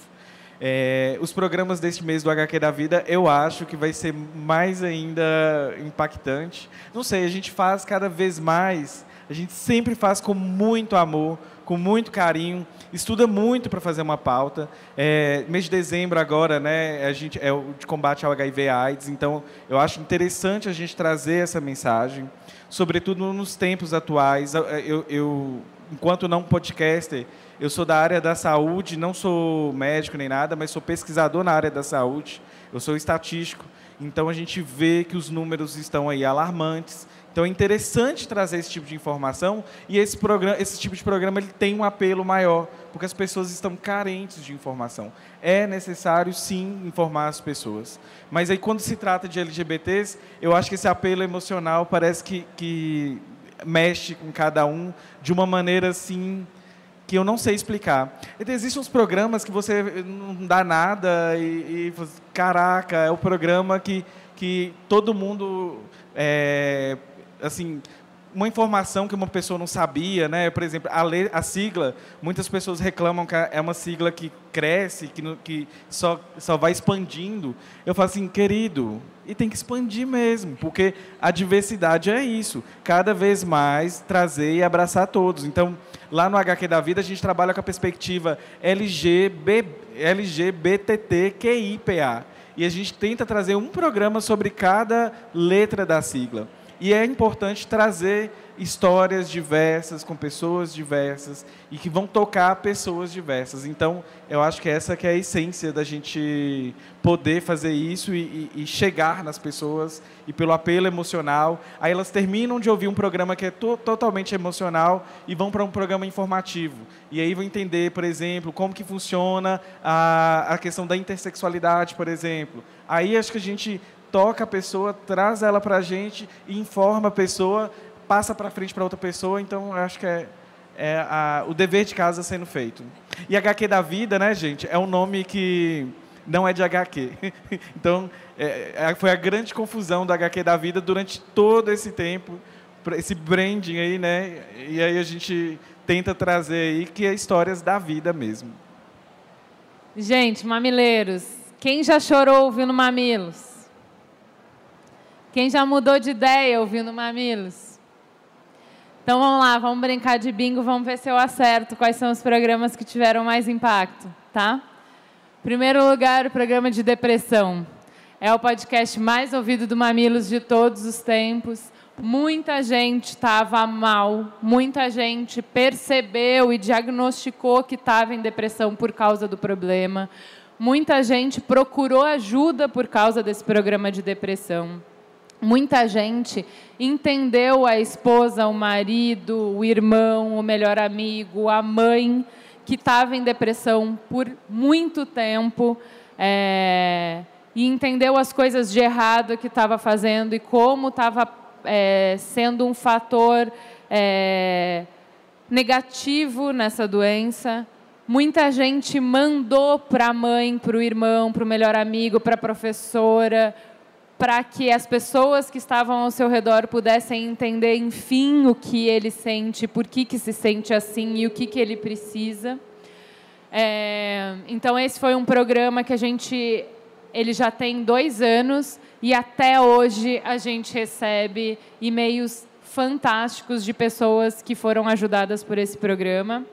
É, os programas deste mês do HQ da Vida, eu acho que vai ser mais ainda impactante. Não sei, a gente faz cada vez mais, a gente sempre faz com muito amor, com muito carinho, estuda muito para fazer uma pauta. É, mês de dezembro agora, né, a gente é o de combate ao HIV/AIDS, então eu acho interessante a gente trazer essa mensagem, sobretudo nos tempos atuais. Eu, eu enquanto não podcaster, eu sou da área da saúde, não sou médico nem nada, mas sou pesquisador na área da saúde. Eu sou estatístico. Então a gente vê que os números estão aí alarmantes então é interessante trazer esse tipo de informação e esse, programa, esse tipo de programa ele tem um apelo maior, porque as pessoas estão carentes de informação. É necessário, sim, informar as pessoas. Mas aí, quando se trata de LGBTs, eu acho que esse apelo emocional parece que, que mexe com cada um de uma maneira assim que eu não sei explicar. Existem uns programas que você não dá nada e, e caraca, é o programa que, que todo mundo é, assim, uma informação que uma pessoa não sabia, né? Por exemplo, a, lei, a sigla, muitas pessoas reclamam que é uma sigla que cresce, que, no, que só, só vai expandindo. Eu falo assim, querido, e tem que expandir mesmo, porque a diversidade é isso, cada vez mais trazer e abraçar todos. Então, lá no HQ da Vida, a gente trabalha com a perspectiva LGBT, LGBTQIPA. E a gente tenta trazer um programa sobre cada letra da sigla. E é importante trazer histórias diversas, com pessoas diversas, e que vão tocar pessoas diversas. Então, eu acho que essa que é a essência da gente poder fazer isso e, e, e chegar nas pessoas, e pelo apelo emocional. Aí elas terminam de ouvir um programa que é to totalmente emocional e vão para um programa informativo. E aí vão entender, por exemplo, como que funciona a, a questão da intersexualidade, por exemplo. Aí acho que a gente toca a pessoa, traz ela para a gente, informa a pessoa, passa para frente para outra pessoa. Então, acho que é, é a, o dever de casa sendo feito. E HQ da vida, né, gente, é um nome que não é de HQ. (laughs) então, é, é, foi a grande confusão da HQ da vida durante todo esse tempo, esse branding aí, né? E aí a gente tenta trazer aí que é histórias da vida mesmo. Gente, mamileiros, quem já chorou ouvindo Mamilos? Quem já mudou de ideia ouvindo Mamilos? Então vamos lá, vamos brincar de bingo, vamos ver se eu acerto quais são os programas que tiveram mais impacto, tá? Primeiro lugar, o programa de depressão. É o podcast mais ouvido do Mamilos de todos os tempos. Muita gente estava mal, muita gente percebeu e diagnosticou que estava em depressão por causa do problema. Muita gente procurou ajuda por causa desse programa de depressão. Muita gente entendeu a esposa, o marido, o irmão, o melhor amigo, a mãe que estava em depressão por muito tempo é, e entendeu as coisas de errado que estava fazendo e como estava é, sendo um fator é, negativo nessa doença. Muita gente mandou para a mãe, para o irmão, para o melhor amigo, para a professora, para que as pessoas que estavam ao seu redor pudessem entender, enfim, o que ele sente, por que, que se sente assim e o que, que ele precisa. É, então, esse foi um programa que a gente. Ele já tem dois anos e até hoje a gente recebe e-mails fantásticos de pessoas que foram ajudadas por esse programa.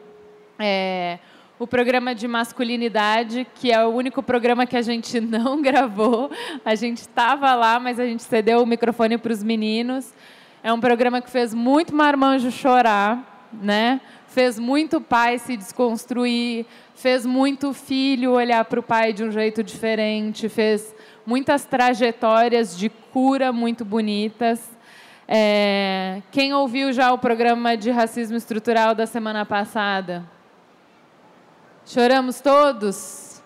É, o programa de masculinidade, que é o único programa que a gente (laughs) não gravou. A gente estava lá, mas a gente cedeu o microfone para os meninos. É um programa que fez muito marmanjo chorar, né? Fez muito pai se desconstruir, fez muito filho olhar para o pai de um jeito diferente, fez muitas trajetórias de cura muito bonitas. É... Quem ouviu já o programa de racismo estrutural da semana passada? Choramos todos?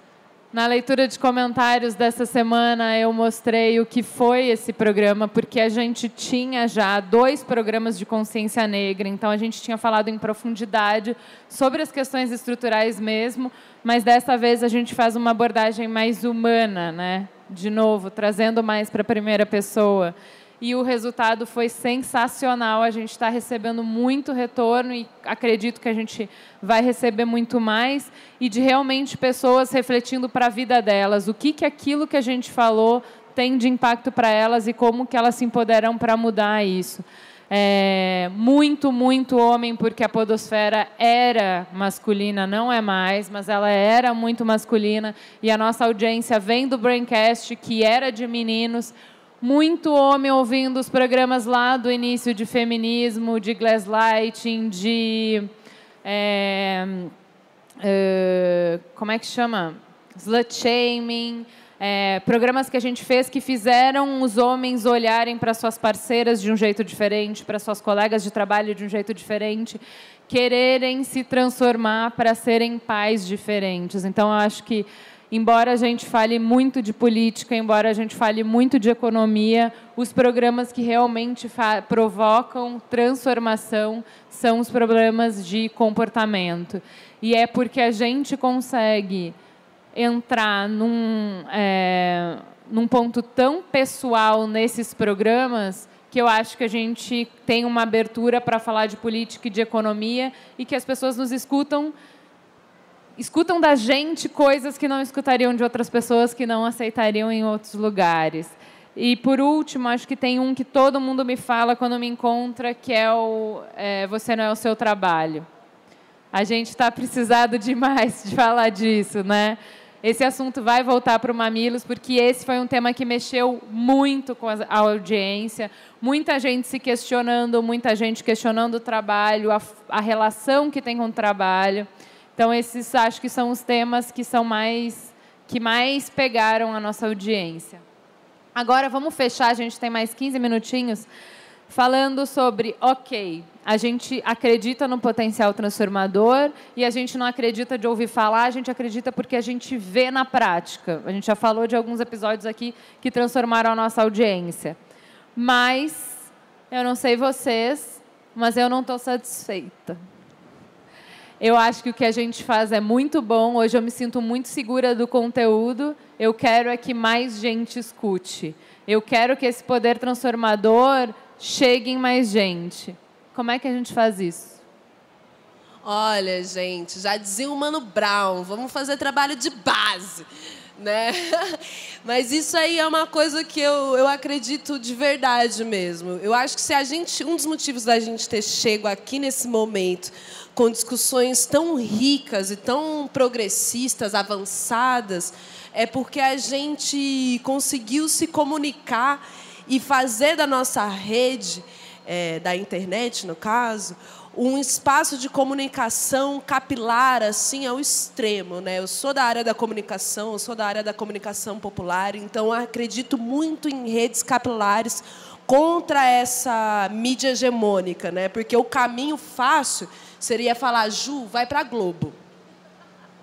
Na leitura de comentários dessa semana, eu mostrei o que foi esse programa, porque a gente tinha já dois programas de consciência negra, então a gente tinha falado em profundidade sobre as questões estruturais mesmo, mas dessa vez a gente faz uma abordagem mais humana, né? De novo, trazendo mais para a primeira pessoa e o resultado foi sensacional. A gente está recebendo muito retorno e acredito que a gente vai receber muito mais e de realmente pessoas refletindo para a vida delas, o que que aquilo que a gente falou tem de impacto para elas e como que elas se empoderam para mudar isso. É, muito, muito homem, porque a podosfera era masculina, não é mais, mas ela era muito masculina, e a nossa audiência vem do Braincast, que era de meninos, muito homem ouvindo os programas lá do início de feminismo, de gaslighting, de. É, é, como é que chama? Slut shaming. É, programas que a gente fez que fizeram os homens olharem para suas parceiras de um jeito diferente, para suas colegas de trabalho de um jeito diferente, quererem se transformar para serem pais diferentes. Então, eu acho que embora a gente fale muito de política, embora a gente fale muito de economia, os programas que realmente provocam transformação são os problemas de comportamento. E é porque a gente consegue entrar num, é, num ponto tão pessoal nesses programas que eu acho que a gente tem uma abertura para falar de política e de economia e que as pessoas nos escutam escutam da gente coisas que não escutariam de outras pessoas que não aceitariam em outros lugares. E por último, acho que tem um que todo mundo me fala quando me encontra, que é o é, você não é o seu trabalho. A gente está precisado demais de falar disso, né? Esse assunto vai voltar para o Mamilos, porque esse foi um tema que mexeu muito com a audiência. Muita gente se questionando, muita gente questionando o trabalho, a, a relação que tem com o trabalho. Então, esses acho que são os temas que são mais que mais pegaram a nossa audiência. Agora vamos fechar, a gente tem mais 15 minutinhos falando sobre, OK, a gente acredita no potencial transformador e a gente não acredita de ouvir falar, a gente acredita porque a gente vê na prática. A gente já falou de alguns episódios aqui que transformaram a nossa audiência. Mas eu não sei vocês, mas eu não estou satisfeita. Eu acho que o que a gente faz é muito bom. Hoje eu me sinto muito segura do conteúdo. Eu quero é que mais gente escute. Eu quero que esse poder transformador chegue em mais gente. Como é que a gente faz isso? Olha, gente, já dizia o Mano Brown, vamos fazer trabalho de base né? (laughs) Mas isso aí é uma coisa que eu, eu acredito de verdade mesmo. Eu acho que se a gente, um dos motivos da gente ter chego aqui nesse momento com discussões tão ricas e tão progressistas, avançadas, é porque a gente conseguiu se comunicar e fazer da nossa rede, é, da internet, no caso, um espaço de comunicação capilar assim ao extremo, né? Eu sou da área da comunicação, eu sou da área da comunicação popular, então acredito muito em redes capilares contra essa mídia hegemônica, né? Porque o caminho fácil seria falar, Ju, vai para Globo.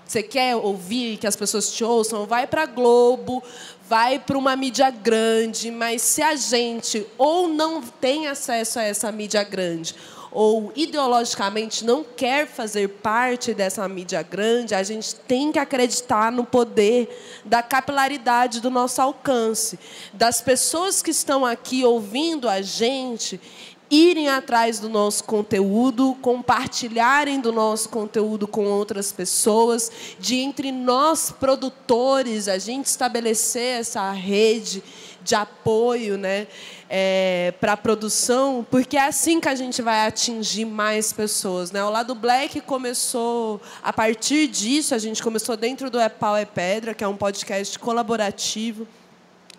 Você quer ouvir que as pessoas te ouçam? Vai para Globo, vai para uma mídia grande, mas se a gente ou não tem acesso a essa mídia grande, ou ideologicamente não quer fazer parte dessa mídia grande, a gente tem que acreditar no poder da capilaridade do nosso alcance, das pessoas que estão aqui ouvindo a gente irem atrás do nosso conteúdo, compartilharem do nosso conteúdo com outras pessoas, de entre nós produtores a gente estabelecer essa rede de apoio né, é, para a produção, porque é assim que a gente vai atingir mais pessoas. Né? O lado Black começou, a partir disso, a gente começou dentro do É Pau é Pedra, que é um podcast colaborativo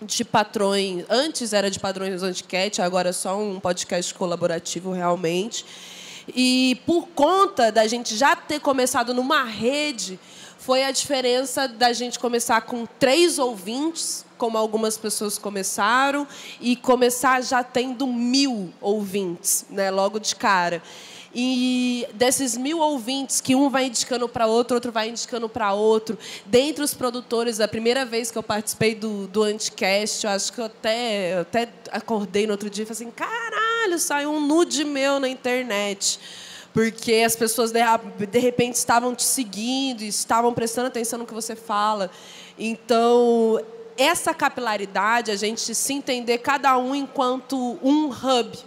de patrões. Antes era de padrões antiquete, agora é só um podcast colaborativo realmente. E por conta da gente já ter começado numa rede, foi a diferença da gente começar com três ouvintes, como algumas pessoas começaram, e começar já tendo mil ouvintes, né, logo de cara. E desses mil ouvintes, que um vai indicando para outro, outro vai indicando para outro, dentre os produtores, a primeira vez que eu participei do, do Anticast, eu acho que eu até, eu até acordei no outro dia e falei assim: caralho, saiu um nude meu na internet. Porque as pessoas de, repente estavam te seguindo, estavam prestando atenção no que você fala. Então, essa capilaridade, a gente se entender cada um enquanto um hub,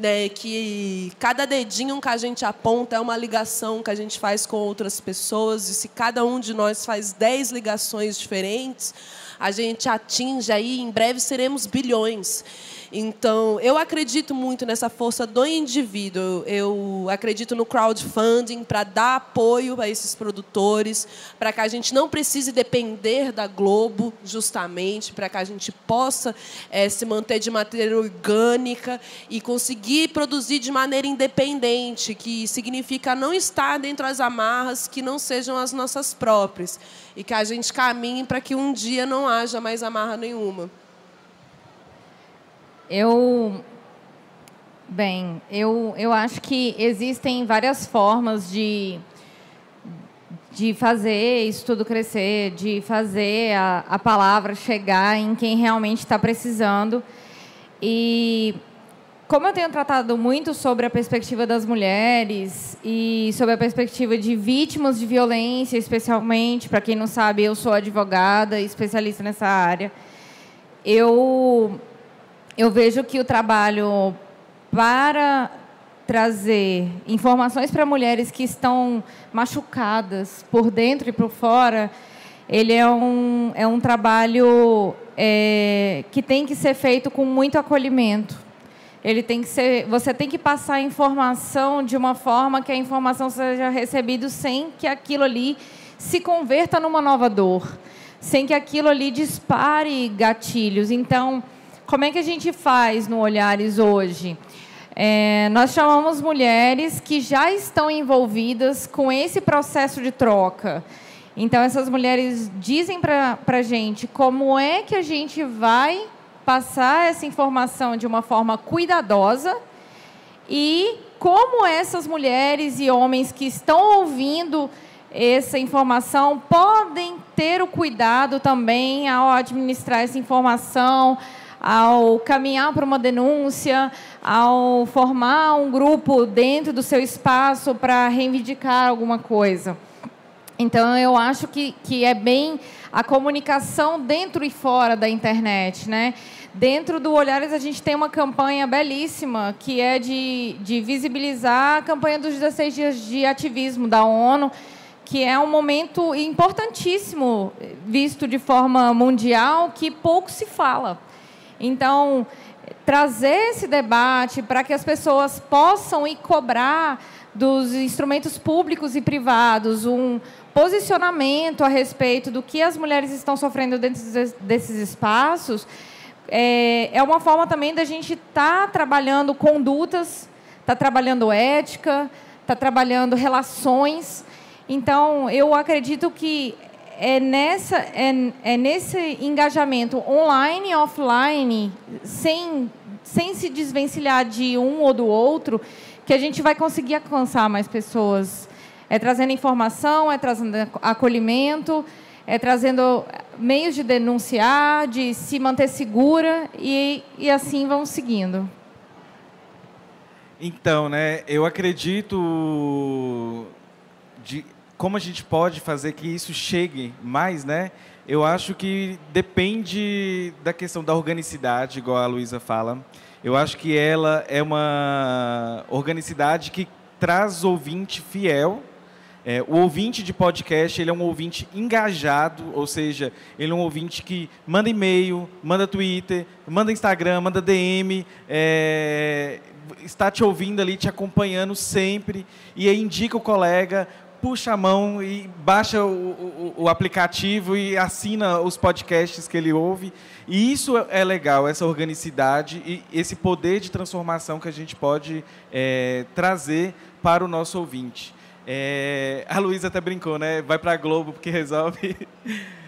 né, que cada dedinho que a gente aponta é uma ligação que a gente faz com outras pessoas, e se cada um de nós faz dez ligações diferentes, a gente atinge aí, em breve seremos bilhões. Então, eu acredito muito nessa força do indivíduo. Eu acredito no crowdfunding para dar apoio a esses produtores, para que a gente não precise depender da Globo, justamente, para que a gente possa é, se manter de maneira orgânica e conseguir produzir de maneira independente, que significa não estar dentro das amarras que não sejam as nossas próprias e que a gente caminhe para que um dia não haja mais amarra nenhuma. Eu. Bem, eu, eu acho que existem várias formas de, de fazer isso tudo crescer, de fazer a, a palavra chegar em quem realmente está precisando. E como eu tenho tratado muito sobre a perspectiva das mulheres e sobre a perspectiva de vítimas de violência, especialmente, para quem não sabe, eu sou advogada, especialista nessa área. Eu eu vejo que o trabalho para trazer informações para mulheres que estão machucadas por dentro e por fora, ele é um, é um trabalho é, que tem que ser feito com muito acolhimento. Ele tem que ser, você tem que passar a informação de uma forma que a informação seja recebida sem que aquilo ali se converta numa nova dor, sem que aquilo ali dispare gatilhos. Então, como é que a gente faz no Olhares hoje? É, nós chamamos mulheres que já estão envolvidas com esse processo de troca. Então, essas mulheres dizem para a gente como é que a gente vai passar essa informação de uma forma cuidadosa e como essas mulheres e homens que estão ouvindo essa informação podem ter o cuidado também ao administrar essa informação, ao caminhar para uma denúncia, ao formar um grupo dentro do seu espaço para reivindicar alguma coisa. Então, eu acho que, que é bem a comunicação dentro e fora da internet, né? Dentro do Olhares, a gente tem uma campanha belíssima, que é de, de visibilizar a campanha dos 16 dias de ativismo da ONU, que é um momento importantíssimo, visto de forma mundial, que pouco se fala. Então, trazer esse debate para que as pessoas possam ir cobrar dos instrumentos públicos e privados um posicionamento a respeito do que as mulheres estão sofrendo dentro desses espaços é, é uma forma também da gente estar tá trabalhando condutas, estar tá trabalhando ética, estar tá trabalhando relações. Então, eu acredito que é, nessa, é, é nesse engajamento online e offline, sem, sem se desvencilhar de um ou do outro, que a gente vai conseguir alcançar mais pessoas. É trazendo informação, é trazendo acolhimento, é trazendo meios de denunciar, de se manter segura e, e assim vamos seguindo. Então, né, eu acredito de como a gente pode fazer que isso chegue mais, né? Eu acho que depende da questão da organicidade, igual a Luísa fala. Eu acho que ela é uma organicidade que traz ouvinte fiel é, o ouvinte de podcast ele é um ouvinte engajado, ou seja, ele é um ouvinte que manda e-mail, manda Twitter, manda Instagram, manda DM, é, está te ouvindo ali, te acompanhando sempre, e indica o colega, puxa a mão e baixa o, o, o, aplicativo e assina os podcasts que ele ouve. E isso é legal, essa organicidade e esse poder de transformação que a gente pode é, trazer para o nosso ouvinte. É, a Luísa até brincou, né? Vai para a Globo porque resolve. (laughs)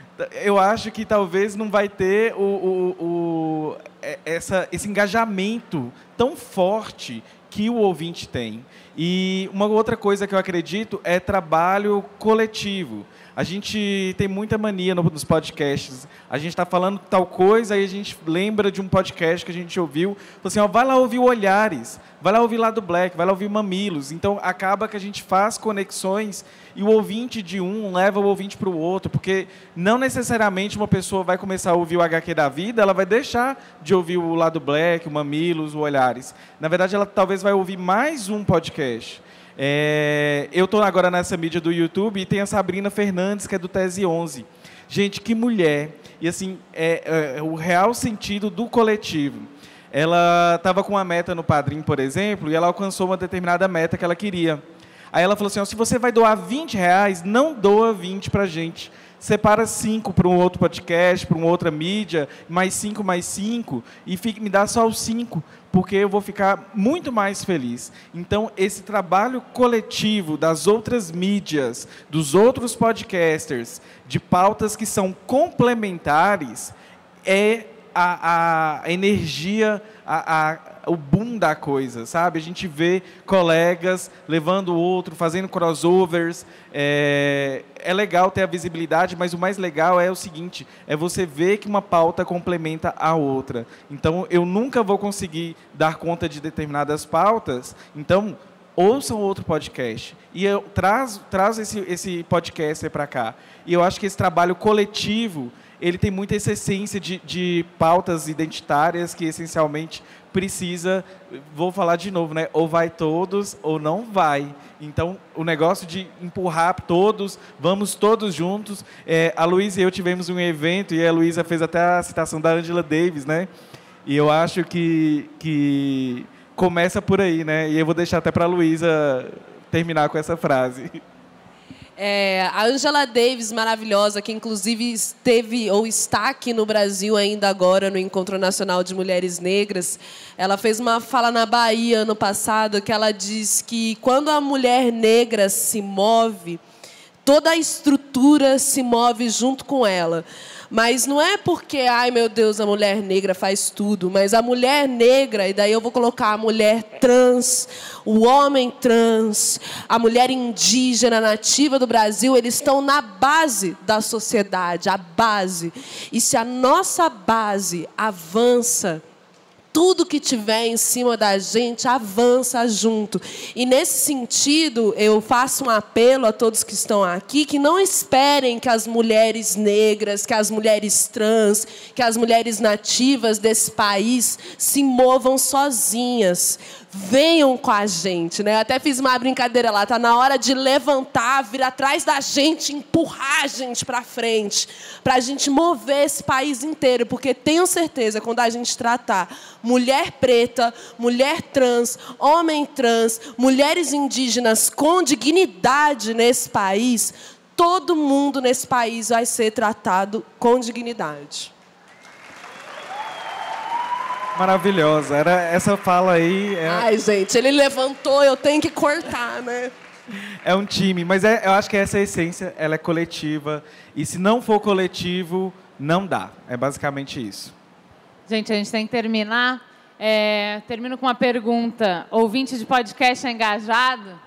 Eu acho que talvez não vai ter o, o, é, essa, esse engajamento tão forte que o ouvinte tem. E uma outra coisa que eu acredito é trabalho coletivo. A gente tem muita mania nos podcasts. A gente está falando tal coisa, aí a gente lembra de um podcast que a gente ouviu. Assim, ó, vai lá ouvir Olhares, vai lá ouvir lá do Black, vai lá ouvir Mamilos. Então, acaba que a gente faz conexões e o ouvinte de um leva o ouvinte para o outro, porque não necessariamente uma pessoa vai começar a ouvir o HQ da vida, ela vai deixar de ouvir o lado Black, o Mamilos, o Olhares. Na verdade, ela talvez vai ouvir mais um podcast. É, eu estou agora nessa mídia do YouTube e tem a Sabrina Fernandes, que é do Tese 11. Gente, que mulher. E assim, é, é o real sentido do coletivo. Ela estava com uma meta no Padrim, por exemplo, e ela alcançou uma determinada meta que ela queria. Aí ela falou assim: se você vai doar 20 reais, não doa 20 para gente separa cinco para um outro podcast, para uma outra mídia, mais cinco, mais cinco, e fique, me dá só os cinco, porque eu vou ficar muito mais feliz. Então, esse trabalho coletivo das outras mídias, dos outros podcasters, de pautas que são complementares, é a, a energia, a, a o boom da coisa, sabe? A gente vê colegas levando o outro, fazendo crossovers. É, é legal ter a visibilidade, mas o mais legal é o seguinte: é você ver que uma pauta complementa a outra. Então, eu nunca vou conseguir dar conta de determinadas pautas. Então, ouçam outro podcast. E eu traz, traz esse, esse podcast para cá. E eu acho que esse trabalho coletivo ele tem muita essência de, de pautas identitárias que essencialmente precisa, vou falar de novo, né? Ou vai todos ou não vai. Então, o negócio de empurrar todos, vamos todos juntos. É, a Luísa e eu tivemos um evento e a Luísa fez até a citação da Angela Davis, né? E eu acho que, que começa por aí, né? E eu vou deixar até para a Luísa terminar com essa frase. (laughs) É, a Angela Davis, maravilhosa, que inclusive esteve ou está aqui no Brasil ainda agora no Encontro Nacional de Mulheres Negras, ela fez uma fala na Bahia ano passado que ela diz que quando a mulher negra se move, toda a estrutura se move junto com ela. Mas não é porque, ai meu Deus, a mulher negra faz tudo, mas a mulher negra, e daí eu vou colocar a mulher trans, o homem trans, a mulher indígena nativa do Brasil, eles estão na base da sociedade, a base. E se a nossa base avança, tudo que tiver em cima da gente avança junto. E nesse sentido, eu faço um apelo a todos que estão aqui que não esperem que as mulheres negras, que as mulheres trans, que as mulheres nativas desse país se movam sozinhas venham com a gente, né? Até fiz uma brincadeira lá, tá na hora de levantar, vir atrás da gente, empurrar a gente para frente, para a gente mover esse país inteiro, porque tenho certeza quando a gente tratar mulher preta, mulher trans, homem trans, mulheres indígenas com dignidade nesse país, todo mundo nesse país vai ser tratado com dignidade. Maravilhosa. Era essa fala aí. É... Ai, gente, ele levantou, eu tenho que cortar, né? É um time, mas é, eu acho que essa é a essência, ela é coletiva. E se não for coletivo, não dá. É basicamente isso. Gente, a gente tem que terminar. É, termino com uma pergunta. Ouvinte de podcast é engajado?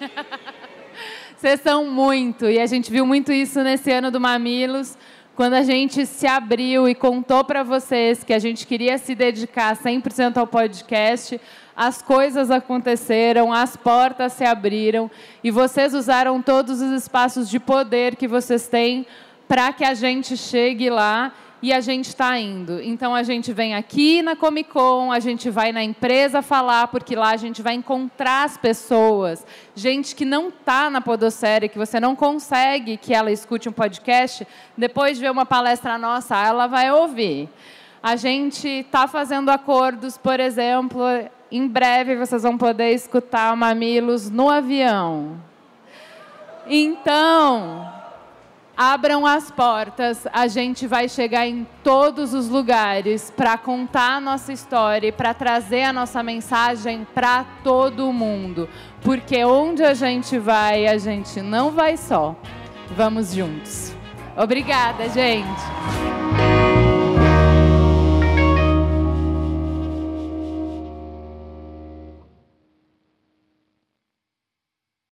(laughs) Vocês são muito. E a gente viu muito isso nesse ano do Mamilos quando a gente se abriu e contou para vocês que a gente queria se dedicar 100% ao podcast, as coisas aconteceram, as portas se abriram e vocês usaram todos os espaços de poder que vocês têm para que a gente chegue lá e a gente está indo. Então a gente vem aqui na Comic Con, a gente vai na empresa falar, porque lá a gente vai encontrar as pessoas, gente que não está na Podossérie, que você não consegue que ela escute um podcast, depois de ver uma palestra nossa, ela vai ouvir. A gente está fazendo acordos, por exemplo, em breve vocês vão poder escutar Mamilos no avião. Então, Abram as portas, a gente vai chegar em todos os lugares para contar a nossa história e para trazer a nossa mensagem para todo mundo. Porque onde a gente vai, a gente não vai só. Vamos juntos. Obrigada, gente.